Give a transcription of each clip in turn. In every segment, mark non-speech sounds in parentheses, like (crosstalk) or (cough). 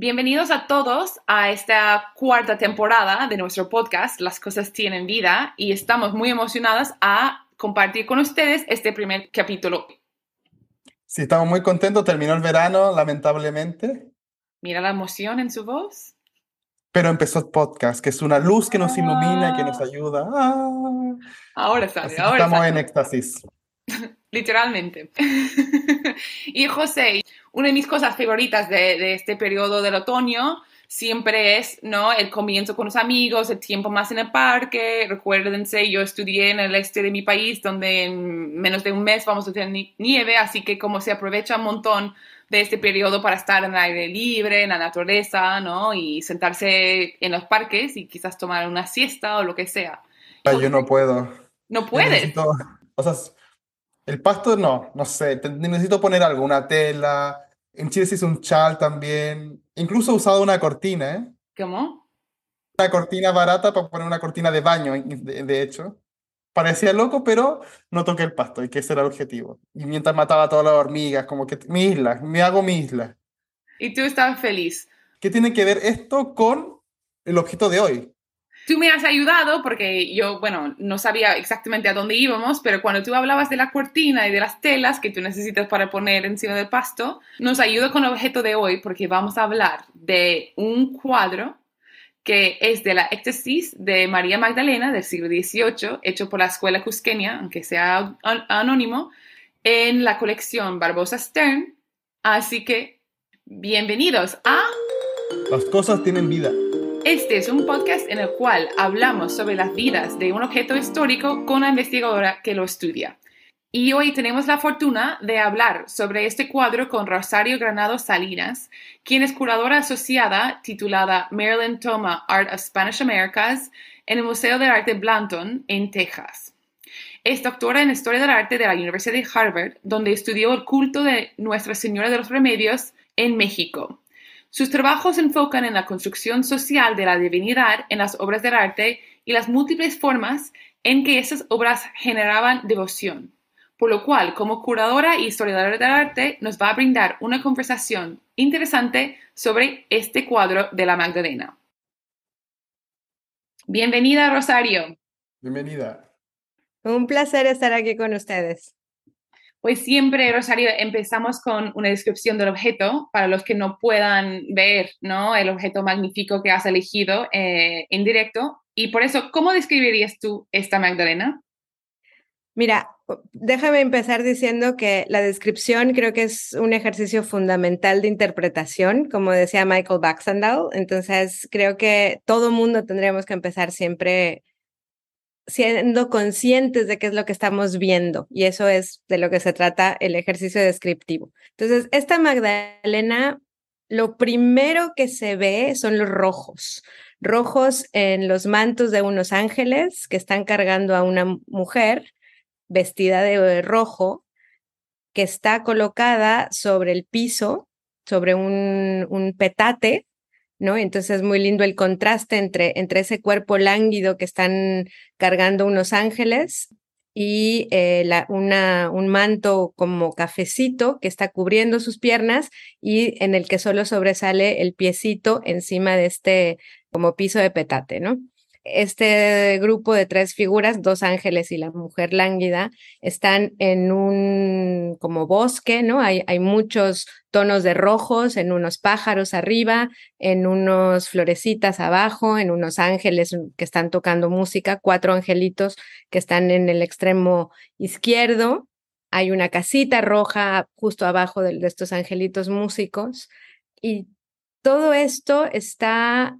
Bienvenidos a todos a esta cuarta temporada de nuestro podcast, Las cosas tienen vida, y estamos muy emocionadas a compartir con ustedes este primer capítulo. Sí, estamos muy contentos. Terminó el verano, lamentablemente. Mira la emoción en su voz. Pero empezó el podcast, que es una luz que nos ilumina, que nos ayuda. Ah. Ahora sale, ahora Estamos sale. en éxtasis. (laughs) Literalmente. (laughs) y José, una de mis cosas favoritas de, de este periodo del otoño siempre es, ¿no? El comienzo con los amigos, el tiempo más en el parque. Recuérdense, yo estudié en el este de mi país, donde en menos de un mes vamos a tener ni- nieve, así que como se aprovecha un montón de este periodo para estar en el aire libre, en la naturaleza, ¿no? Y sentarse en los parques y quizás tomar una siesta o lo que sea. Ay, yo no puedo. No puedes. necesito- o sea, el pasto no, no sé. necesito poner algo, una tela. En Chile se hizo un chal también. Incluso he usado una cortina, ¿eh? ¿Cómo? Una cortina barata para poner una cortina de baño, de, de hecho. Parecía loco, pero no toqué el pasto, y que ese era el objetivo. Y mientras mataba a todas las hormigas, como que mi isla, me hago mi isla. Y tú estabas feliz. ¿Qué tiene que ver esto con el objeto de hoy? Tú me has ayudado porque yo, bueno, no sabía exactamente a dónde íbamos, pero cuando tú hablabas de la cortina y de las telas que tú necesitas para poner encima del pasto, nos ayuda con el objeto de hoy porque vamos a hablar de un cuadro que es de la éxtasis de María Magdalena del siglo XVIII, hecho por la Escuela Cusqueña, aunque sea an- anónimo, en la colección Barbosa Stern. Así que, bienvenidos a... Las cosas tienen vida. Este es un podcast en el cual hablamos sobre las vidas de un objeto histórico con la investigadora que lo estudia. Y hoy tenemos la fortuna de hablar sobre este cuadro con Rosario Granado Salinas, quien es curadora asociada titulada Marilyn Toma Art of Spanish Americas en el Museo de Arte Blanton en Texas. Es doctora en Historia del Arte de la Universidad de Harvard, donde estudió el culto de Nuestra Señora de los Remedios en México. Sus trabajos se enfocan en la construcción social de la divinidad en las obras del arte y las múltiples formas en que esas obras generaban devoción. Por lo cual, como curadora y historiadora del arte, nos va a brindar una conversación interesante sobre este cuadro de la Magdalena. Bienvenida, Rosario. Bienvenida. Un placer estar aquí con ustedes. Pues siempre, Rosario, empezamos con una descripción del objeto para los que no puedan ver ¿no? el objeto magnífico que has elegido eh, en directo. Y por eso, ¿cómo describirías tú esta Magdalena? Mira, déjame empezar diciendo que la descripción creo que es un ejercicio fundamental de interpretación, como decía Michael Baxandall. Entonces, creo que todo mundo tendríamos que empezar siempre siendo conscientes de qué es lo que estamos viendo. Y eso es de lo que se trata el ejercicio descriptivo. Entonces, esta Magdalena, lo primero que se ve son los rojos. Rojos en los mantos de unos ángeles que están cargando a una mujer vestida de rojo que está colocada sobre el piso, sobre un, un petate, ¿no? Entonces es muy lindo el contraste entre, entre ese cuerpo lánguido que están cargando unos ángeles y eh, la, una, un manto como cafecito que está cubriendo sus piernas y en el que solo sobresale el piecito encima de este como piso de petate, ¿no? Este grupo de tres figuras, dos ángeles y la mujer lánguida, están en un como bosque, ¿no? Hay, muchos tonos de rojos, en unos pájaros arriba, en unos florecitas abajo, en unos ángeles que están tocando música, cuatro angelitos que están en el extremo izquierdo. Hay una casita roja justo abajo de estos angelitos músicos. Y todo esto está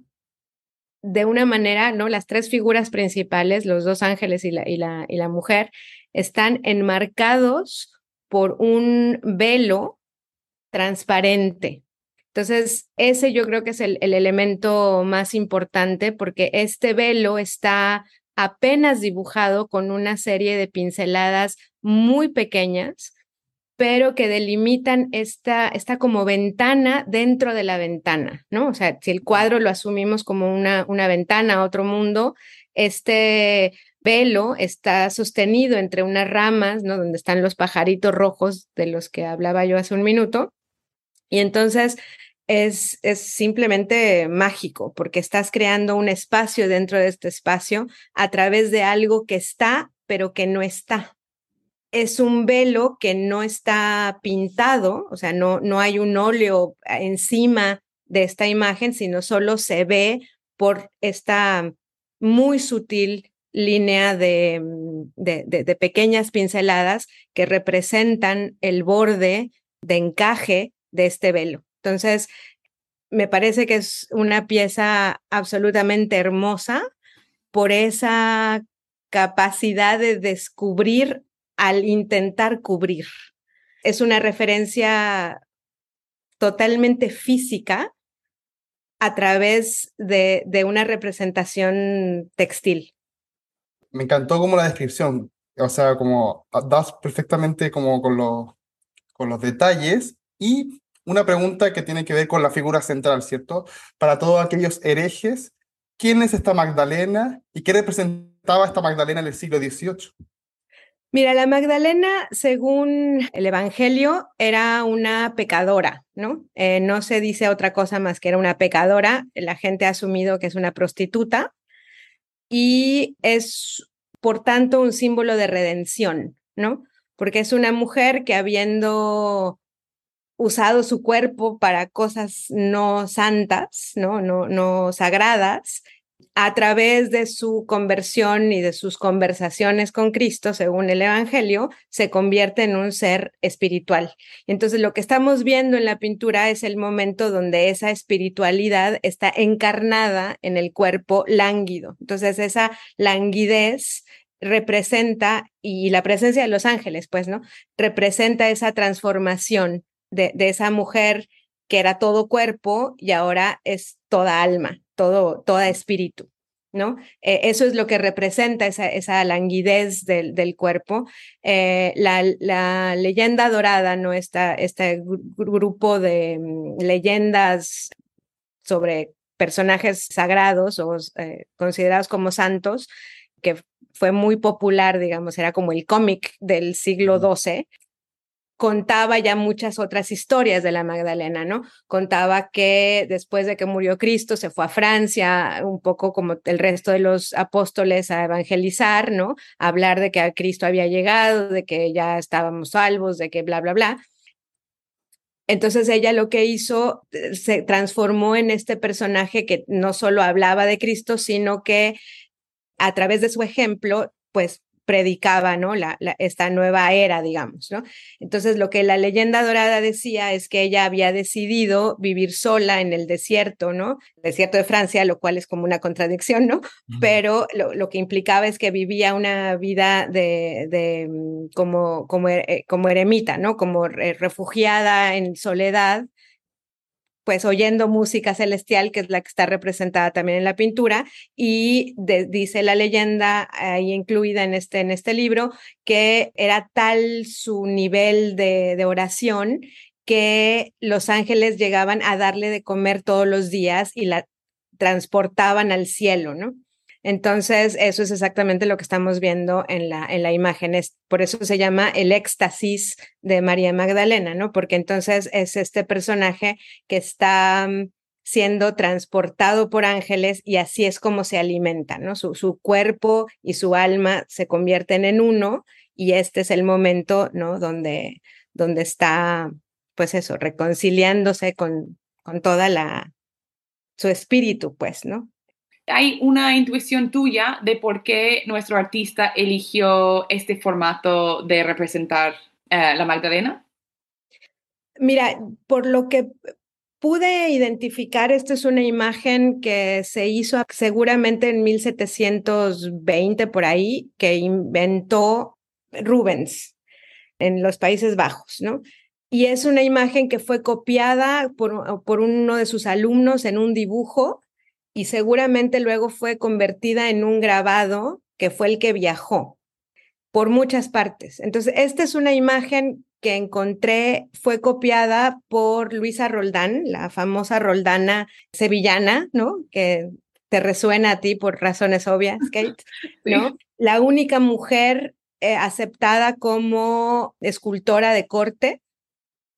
de una manera, ¿no? Las tres figuras principales, los dos ángeles y la, y la, y la mujer, están enmarcados por un velo transparente. Entonces, ese yo creo que es el, el, elemento más importante porque este velo está apenas dibujado con una serie de pinceladas muy pequeñas, pero que delimitan esta, esta como ventana dentro de la ventana, ¿no? O sea, si el cuadro lo asumimos como una, una ventana a otro mundo, este velo está sostenido entre unas ramas, ¿no? Donde están los pajaritos rojos de los que hablaba yo hace un minuto. Y entonces es, es simplemente mágico, porque estás creando un espacio dentro de este espacio a través de algo que está, pero que no está. Es un velo que no está pintado, o sea, no, no hay un óleo encima de esta imagen, sino solo se ve por esta muy sutil línea de, de, de, pequeñas pinceladas que representan el borde de encaje de este velo. Entonces, me parece que es una pieza absolutamente hermosa por esa capacidad de descubrir al intentar cubrir. Es una referencia totalmente física a través de, una representación textil. Me encantó como la descripción, o sea, como das perfectamente como con los, con los detalles y una pregunta que tiene que ver con la figura central, ¿cierto? Para todos aquellos herejes, ¿quién es esta Magdalena y qué representaba esta Magdalena en el siglo XVIII? Mira, la Magdalena, según el Evangelio, era una pecadora, ¿no? Eh, no se dice otra cosa más que era una pecadora. La gente ha asumido que es una prostituta y es, por tanto, un símbolo de redención, ¿no? Porque es una mujer que habiendo usado su cuerpo para cosas no santas, ¿no? No, no sagradas, a través de su conversión y de sus conversaciones con Cristo, según el Evangelio, se convierte en un ser espiritual. Entonces, lo que estamos viendo en la pintura es el momento donde esa espiritualidad está encarnada en el cuerpo lánguido. Entonces, esa languidez representa, y la presencia de los ángeles, pues, ¿no? Representa esa transformación de, de esa mujer que era todo cuerpo y ahora es toda alma, todo, toda espíritu. ¿no? Eh, eso es lo que representa esa, esa languidez del, del cuerpo. Eh, la, la, leyenda dorada, ¿no? Esta, este grupo de mm, leyendas sobre personajes sagrados o eh, considerados como santos, que fue muy popular, digamos, era como el cómic del siglo XII, contaba ya muchas otras historias de la Magdalena, ¿no? Contaba que después de que murió Cristo se fue a Francia, un poco como el resto de los apóstoles, a evangelizar, ¿no? A hablar de que Cristo había llegado, de que ya estábamos salvos, de que bla, bla, bla. Entonces ella lo que hizo eh, se transformó en este personaje que no solo hablaba de Cristo, sino que a través de su ejemplo, pues predicaba, ¿no? La, esta nueva era, digamos, ¿no? Entonces, lo que la leyenda dorada decía es que ella había decidido vivir sola en el desierto, ¿no? desierto de Francia, lo cual es como una contradicción, ¿no? Pero lo, que implicaba es que vivía una vida de, de mm, como, como, eh, como eremita, ¿no? Como refugiada en soledad pues oyendo música celestial, que es la que está representada también en la pintura, y dice la leyenda ahí incluida en este, en este libro, que era tal su nivel de, de oración que los ángeles llegaban a darle de comer todos los días y la transportaban al cielo, ¿no? Entonces, eso es exactamente lo que estamos viendo en la, en la imagen. Por eso se llama el éxtasis de María Magdalena, ¿no? Porque entonces es este personaje que está mm, siendo transportado por ángeles y así es como se alimenta, ¿no? Su, su cuerpo y su alma se convierten en uno y este es el momento, ¿no? Donde, donde está, pues eso, reconciliándose con, con toda la, su espíritu, pues, ¿no? ¿Hay una intuición tuya de por qué nuestro artista eligió este formato de representar eh, la Magdalena? Mira, por lo que pude identificar, esta es una imagen que se hizo seguramente en 1720 por ahí, que inventó Rubens en los Países Bajos, ¿no? Y es una imagen que fue copiada por, por uno de sus alumnos en un dibujo y seguramente luego fue convertida en un grabado que fue el que viajó por muchas partes. Entonces, esta es una imagen que encontré, fue copiada por Luisa Roldán, la famosa Roldana sevillana, ¿no? Que te resuena a ti por razones obvias, (laughs) Kate, ¿no? La única mujer eh, aceptada como escultora de corte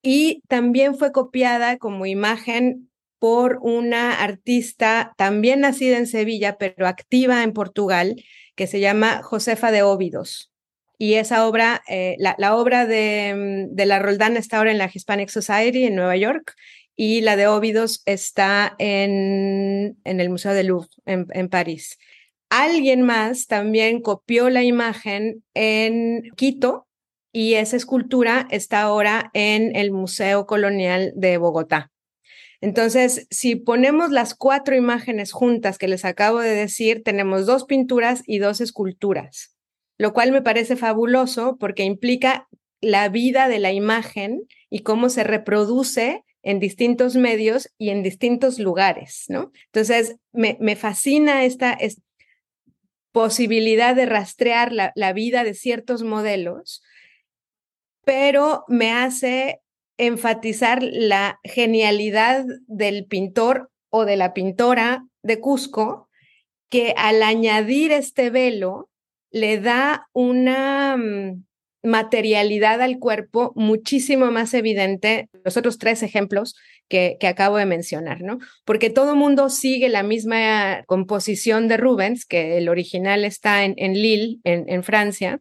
y también fue copiada como imagen por una artista también nacida en Sevilla, pero activa en Portugal, que se llama Josefa de Óbidos. Y esa obra, eh, la, obra de, de, la Roldán está ahora en la Hispanic Society en Nueva York y la de Óbidos está en, en el Museo de Louvre en París. Alguien más también copió la imagen en Quito y esa escultura está ahora en el Museo Colonial de Bogotá. Entonces, si ponemos las cuatro imágenes juntas que les acabo de decir, tenemos dos pinturas y dos esculturas, lo cual me parece fabuloso porque implica la vida de la imagen y cómo se reproduce en distintos medios y en distintos lugares, ¿no? Entonces, me, fascina esta, posibilidad de rastrear la, la vida de ciertos modelos, pero me hace enfatizar la genialidad del pintor o de la pintora de Cusco, que al añadir este velo le da una mm, materialidad al cuerpo muchísimo más evidente los otros tres ejemplos que, acabo de mencionar, ¿no? Porque todo mundo sigue la misma composición de Rubens, que el original está en, en Lille, en Francia,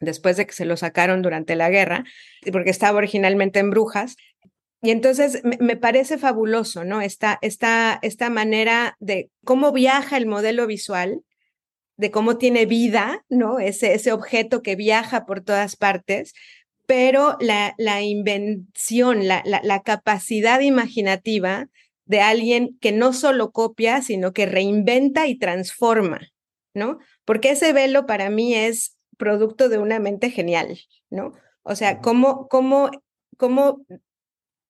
después de que se lo sacaron durante la guerra, porque estaba originalmente en Brujas. Y entonces me, parece fabuloso, ¿no? Esta, esta, esta manera de cómo viaja el modelo visual, de cómo tiene vida, ¿no? Ese, ese objeto que viaja por todas partes, pero la, la invención, la, la, la capacidad imaginativa de alguien que no solo copia, sino que reinventa y transforma, ¿no? Porque ese velo para mí es producto de una mente genial, ¿no? O sea, cómo, cómo, cómo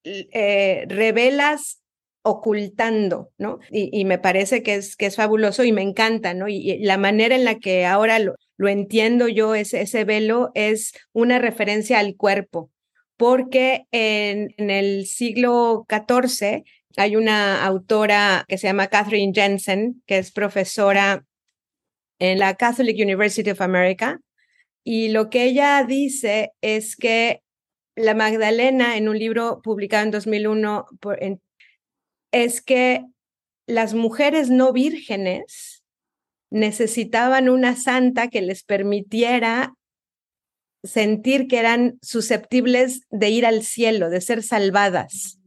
eh, revelas ocultando, ¿no? Y, me parece que es, que es fabuloso y me encanta, ¿no? Y, la manera en la que ahora lo, lo entiendo yo, ese, ese velo, es una referencia al cuerpo, porque en, en el siglo XIV hay una autora que se llama Catherine Jensen, que es profesora en la Catholic University of America, y lo que ella dice es que la Magdalena, en un libro publicado en 2001, es que las mujeres no vírgenes necesitaban una santa que les permitiera sentir que eran susceptibles de ir al cielo, de ser salvadas.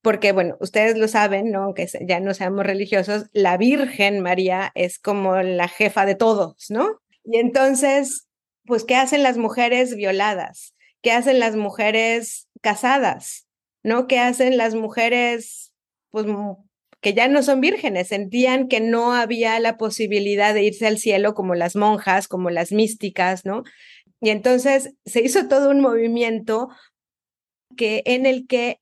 Porque, bueno, ustedes lo saben, ¿no? aunque ya no seamos religiosos, la Virgen María es como la jefa de todos, ¿no? Y entonces pues, ¿qué hacen las mujeres violadas? ¿Qué hacen las mujeres casadas? ¿No? ¿Qué hacen las mujeres, pues, que ya no son vírgenes? Sentían que no había la posibilidad de irse al cielo como las monjas, como las místicas, ¿no? Y entonces se hizo todo un movimiento que, en el que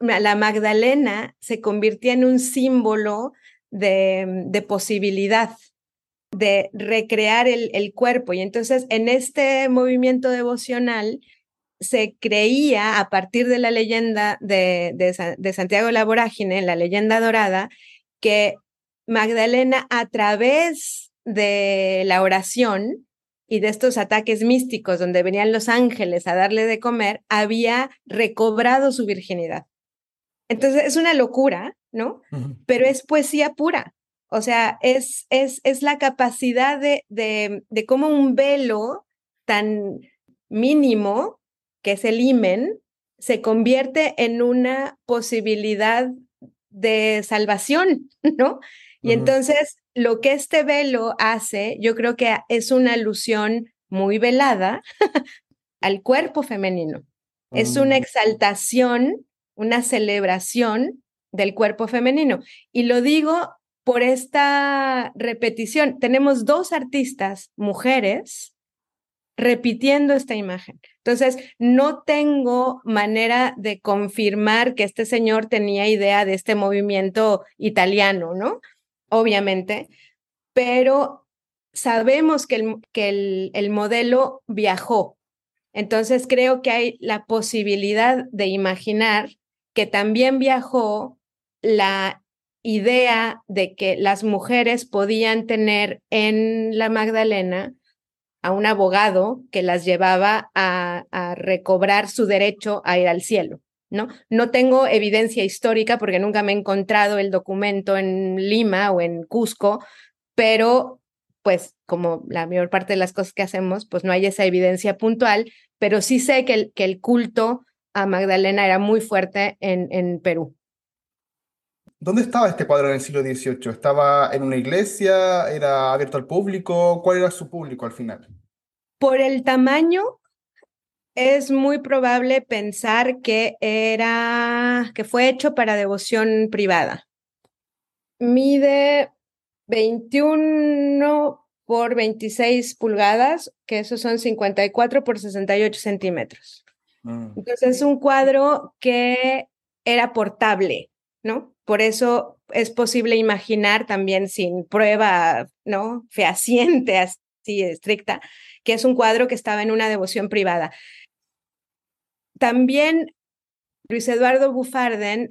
la Magdalena se convirtió en un símbolo de, de posibilidad, de recrear el, el, cuerpo. Y entonces en este movimiento devocional se creía a partir de la leyenda de, de, Santiago la Vorágine, la leyenda dorada, que Magdalena a través de la oración y de estos ataques místicos donde venían los ángeles a darle de comer, había recobrado su virginidad. Entonces es una locura, ¿no? Pero es poesía pura. O sea, es, es, es la capacidad de, de, de cómo un velo tan mínimo, que es el imen, se convierte en una posibilidad de salvación, (laughs) ¿no? Y entonces lo que este velo hace, yo creo que es una alusión muy velada al cuerpo femenino. Es una mm. exaltación, una celebración del cuerpo femenino. Y lo digo por esta repetición. Tenemos dos artistas, mujeres, repitiendo esta imagen. Entonces, no tengo manera de confirmar que este señor tenía idea de este movimiento italiano, ¿no? Obviamente, pero sabemos que el, que el, el modelo viajó. Entonces, creo que hay la posibilidad de imaginar que también viajó la idea de que las mujeres podían tener en la Magdalena a un abogado que las llevaba a, recobrar su derecho a ir al cielo. ¿no? No tengo evidencia histórica porque nunca me he encontrado el documento en Lima o en Cusco, pero pues como la mayor parte de las cosas que hacemos, pues no hay esa evidencia puntual, pero sí sé que el, que el culto a Magdalena era muy fuerte en, en Perú. ¿Dónde estaba este cuadro en el siglo XVIII? ¿Estaba en una iglesia? ¿Era abierto al público? ¿Cuál era su público al final? Por el tamaño, es muy probable pensar que era que fue hecho para devoción privada. Mide 21 por 26 pulgadas, que esos son 54 por 68 centímetros. Mm. Entonces es un cuadro que era portable, Por eso es posible imaginar también sin prueba, ¿no? Fehaciente, (laughs) así estricta, que es un cuadro que estaba en una devoción privada. También Luis Eduardo Bufarden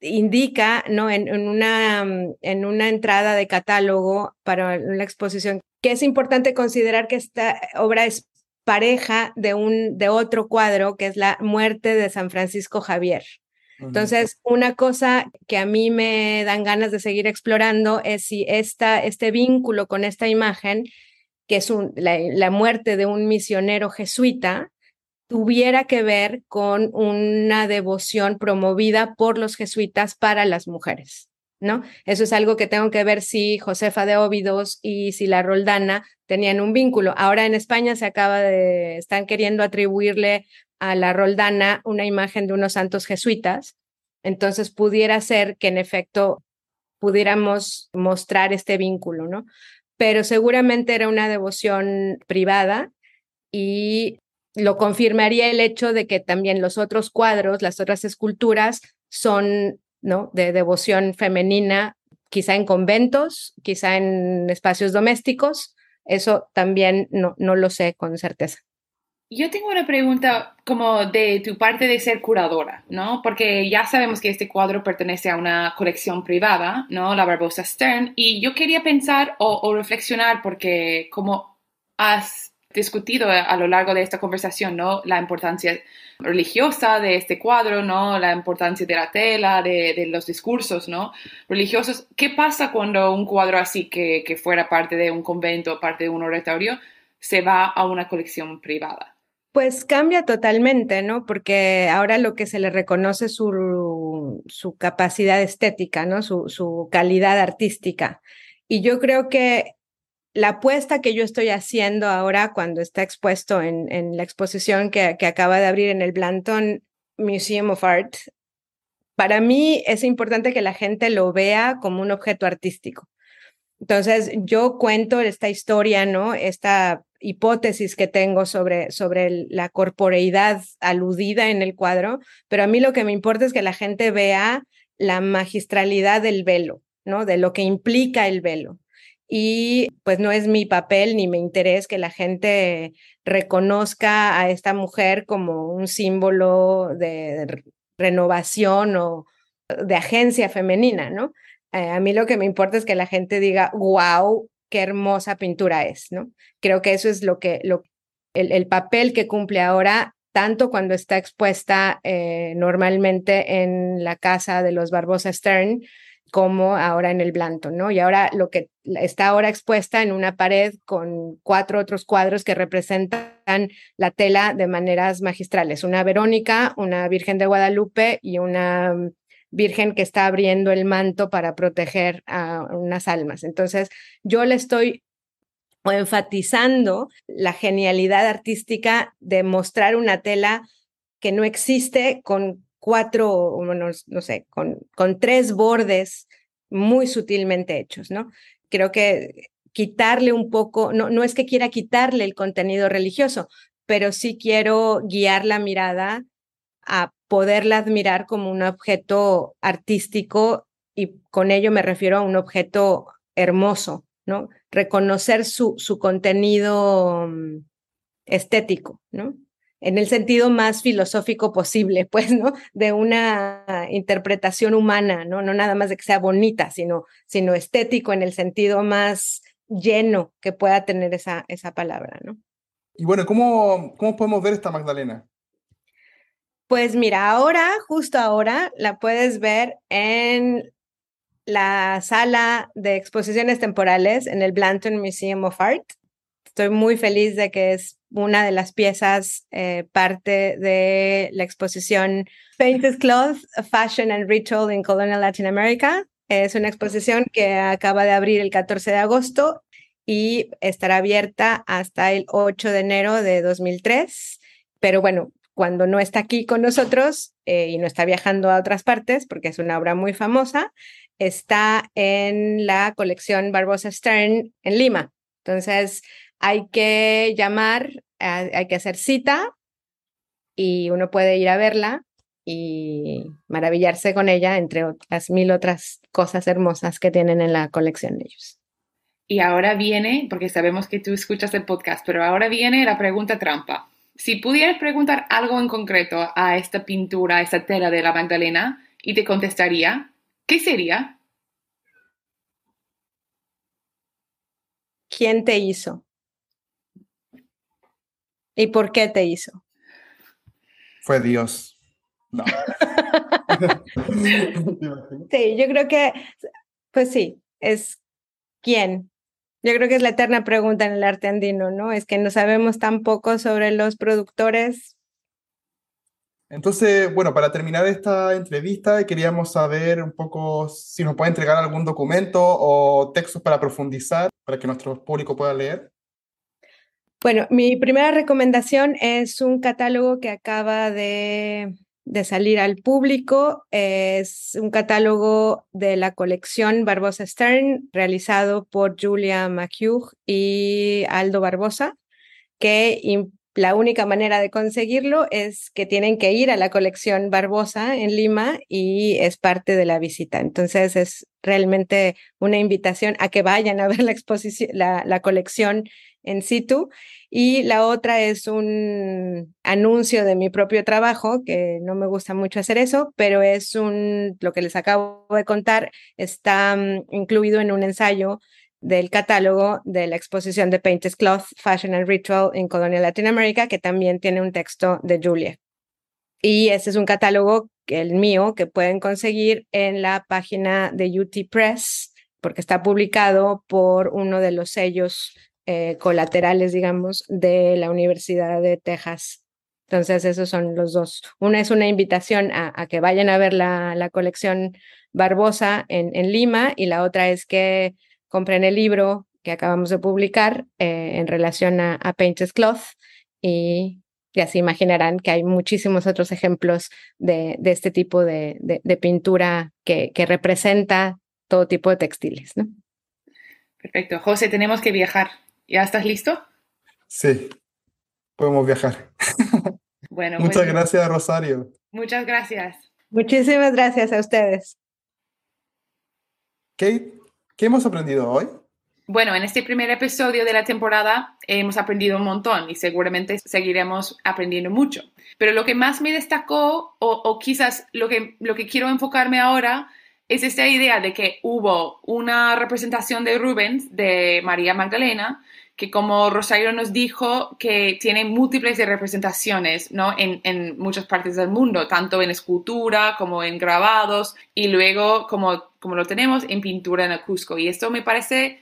indica. En, una, en una entrada de catálogo para una exposición que es importante considerar que esta obra es pareja de, un, de otro cuadro que es la muerte de San Francisco Javier. Entonces, una cosa que a mí me dan ganas de seguir explorando es si esta, este vínculo con esta imagen, que es un, la muerte de un misionero jesuita, tuviera que ver con una devoción promovida por los jesuitas para las mujeres, ¿no? Eso es algo que tengo que ver si Josefa de Óbidos y si la Roldana tenían un vínculo. Ahora en España se acaba de, están queriendo atribuirle a la Roldana una imagen de unos santos jesuitas, entonces pudiera ser que en efecto pudiéramos mostrar este vínculo, ¿no? Pero seguramente era una devoción privada y lo confirmaría el hecho de que también los otros cuadros, las otras esculturas son ¿no? de devoción femenina, quizá en conventos, quizá en espacios domésticos. Eso también no, no lo sé con certeza. Yo tengo una pregunta como de tu parte de ser curadora, ¿no? Porque ya sabemos que este cuadro pertenece a una colección privada, ¿no? La Barbosa Stern. Y yo quería pensar o, reflexionar porque como has discutido a, lo largo de esta conversación, ¿no? La importancia religiosa de este cuadro, ¿no? La importancia de la tela, de, los discursos, ¿no? Religiosos. ¿Qué pasa cuando un cuadro así, que, que fuera parte de un convento, parte de un oratorio, se va a una colección privada? Pues cambia totalmente, ¿no? Porque ahora lo que se le reconoce es su, capacidad estética, ¿no? Su, calidad artística. Y yo creo que la apuesta que yo estoy haciendo ahora cuando está expuesto en, en la exposición que, que, acaba de abrir en el Blanton Museum of Art, para mí es importante que la gente lo vea como un objeto artístico. Entonces, yo cuento esta historia, ¿no? Esta hipótesis que tengo sobre, sobre la corporeidad aludida en el cuadro, pero a mí lo que me importa es que la gente vea la magistralidad del velo, ¿no? De lo que implica el velo y pues no es mi papel ni me interés que la gente reconozca a esta mujer como un símbolo de renovación o de agencia femenina, ¿no? Eh, a mí lo que me importa es que la gente diga, wow, qué hermosa pintura es, ¿no? Creo que eso es lo que, lo, el, el papel que cumple ahora, tanto cuando está expuesta eh, normalmente en la casa de los Barbosa Stern, como ahora en el Blanton, ¿no? Y ahora lo que está ahora expuesta en una pared con cuatro otros cuadros que representan la tela de maneras magistrales. Una Verónica, una Virgen de Guadalupe y una Virgen que está abriendo el manto para proteger a unas almas. Entonces, yo le estoy enfatizando la genialidad artística de mostrar una tela que no existe con cuatro, no, no sé, con, con tres bordes muy sutilmente hechos, ¿no? Creo que quitarle un poco, no, no es que quiera quitarle el contenido religioso, pero sí quiero guiar la mirada a poderla admirar como un objeto artístico y con ello me refiero a un objeto hermoso, ¿no? Reconocer su, su contenido mm, estético, ¿no? en el sentido más filosófico posible, (laughs) pues, ¿no? De una interpretación humana, ¿no? No nada más de que sea bonita, sino, sino estético en el sentido más lleno que pueda tener esa, esa palabra, ¿no? Y bueno, ¿cómo, ¿cómo podemos ver esta Magdalena? Pues mira, ahora, justo ahora, la puedes ver en la sala de exposiciones temporales en el Blanton Museum of Art. Estoy muy feliz de que es una de las piezas, eh, parte de la exposición Painted Cloth, Fashion and Ritual in Colonial Latin America. Es una exposición que acaba de abrir el 14 de agosto y estará abierta hasta el 8 de enero de 2003. Pero bueno, cuando no está aquí con nosotros eh, y no está viajando a otras partes, porque es una obra muy famosa, está en la colección Barbosa Stern en Lima. Entonces, hay que llamar, hay que hacer cita y uno puede ir a verla y maravillarse con ella, entre otras mil otras cosas hermosas que tienen en la colección de ellos. Y ahora viene, porque sabemos que tú escuchas el podcast, pero ahora viene la pregunta trampa. Si pudieras preguntar algo en concreto a esta pintura, a esta tela de la Magdalena, y te contestaría, ¿qué sería? ¿Quién te hizo? ¿Y por qué te hizo? Fue Dios. No. (laughs) sí, yo creo que, pues sí, es quién. Yo creo que es la eterna pregunta en el arte andino, ¿no? Es que no sabemos tan poco sobre los productores. Entonces, bueno, para terminar esta entrevista, queríamos saber un poco si nos puede entregar algún documento o textos para profundizar, para que nuestro público pueda leer. Bueno, mi primera recomendación es un catálogo que acaba de, salir al público. Es un catálogo de la colección Barbosa Stern, realizado por Julia McHugh y Aldo Barbosa, que la única manera de conseguirlo es que tienen que ir a la colección Barbosa en Lima y es parte de la visita. Entonces es realmente una invitación a que vayan a ver la exposición, la, la colección en situ. Y la otra es un anuncio de mi propio trabajo, que no me gusta mucho hacer eso, pero es un, lo que les acabo de contar, está mm, incluido en un ensayo del catálogo de la exposición de Painted Cloth, Fashion and Ritual en Colonia Latinoamérica, que también tiene un texto de Julia. Y ese es un catálogo, el mío, que pueden conseguir en la página de UT Press, porque está publicado por uno de los sellos eh, colaterales, digamos, de la Universidad de Texas. Entonces, esos son los dos. Una es una invitación a, que vayan a ver la, colección Barbosa en, Lima y la otra es que compren el libro que acabamos de publicar eh, en relación a, Painted Cloth y ya se imaginarán que hay muchísimos otros ejemplos de, este tipo de, de, pintura que, que, representa todo tipo de textiles. Perfecto. José, tenemos que viajar. ¿Ya estás listo? Sí, podemos viajar. (laughs) Bueno, muchas gracias, Rosario. Muchas gracias. Muchísimas gracias a ustedes. Kate, ¿qué hemos aprendido hoy? Bueno, en este primer episodio de la temporada hemos aprendido un montón y seguramente seguiremos aprendiendo mucho. Pero lo que más me destacó, o, o quizás lo que, lo que quiero enfocarme ahora, es esta idea de que hubo una representación de Rubens, de María Magdalena, que como Rosario nos dijo, que tiene múltiples representaciones ¿no? en, muchas partes del mundo, tanto en escultura como en grabados y luego como, como lo tenemos en pintura en el Cusco. Y esto me parece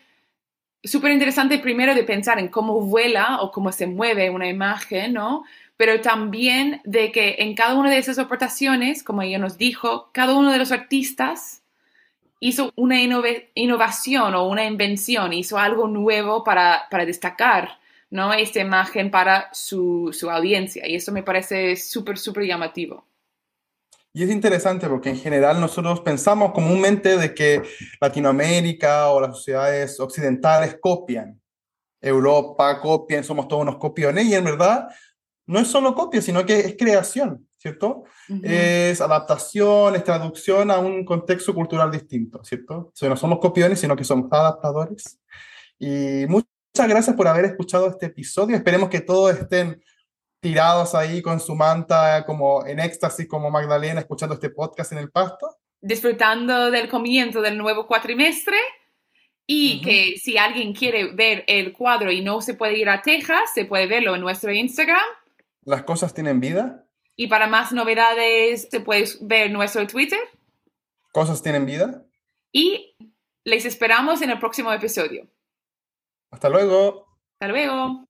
súper interesante primero de pensar en cómo vuela o cómo se mueve una imagen, ¿no? Pero también de que en cada una de esas aportaciones, como ella nos dijo, cada uno de los artistas hizo una innovación o una invención, hizo algo nuevo para, para destacar ¿no? esta imagen para su, su audiencia. Y eso me parece súper, súper llamativo. Y es interesante porque en general nosotros pensamos comúnmente de que Latinoamérica o las sociedades occidentales copian. Europa copian, somos todos unos copiones y en verdad no es solo copia, sino que es creación. ¿Cierto? Es adaptación, es traducción a un contexto cultural distinto, ¿cierto? O sea, no somos copiones, sino que somos adaptadores. Y muchas gracias por haber escuchado este episodio. Esperemos que todos estén tirados ahí con su manta como en éxtasis como Magdalena escuchando este podcast en el pasto. Disfrutando del comienzo del nuevo cuatrimestre Y Ujú. que si alguien quiere ver el cuadro y no se puede ir a Texas, se puede verlo en nuestro Instagram. ¿Las cosas tienen vida? Y para más novedades, se puede ver nuestro Twitter. ¿Cosas tienen vida? Y les esperamos en el próximo episodio. Hasta luego. Hasta luego.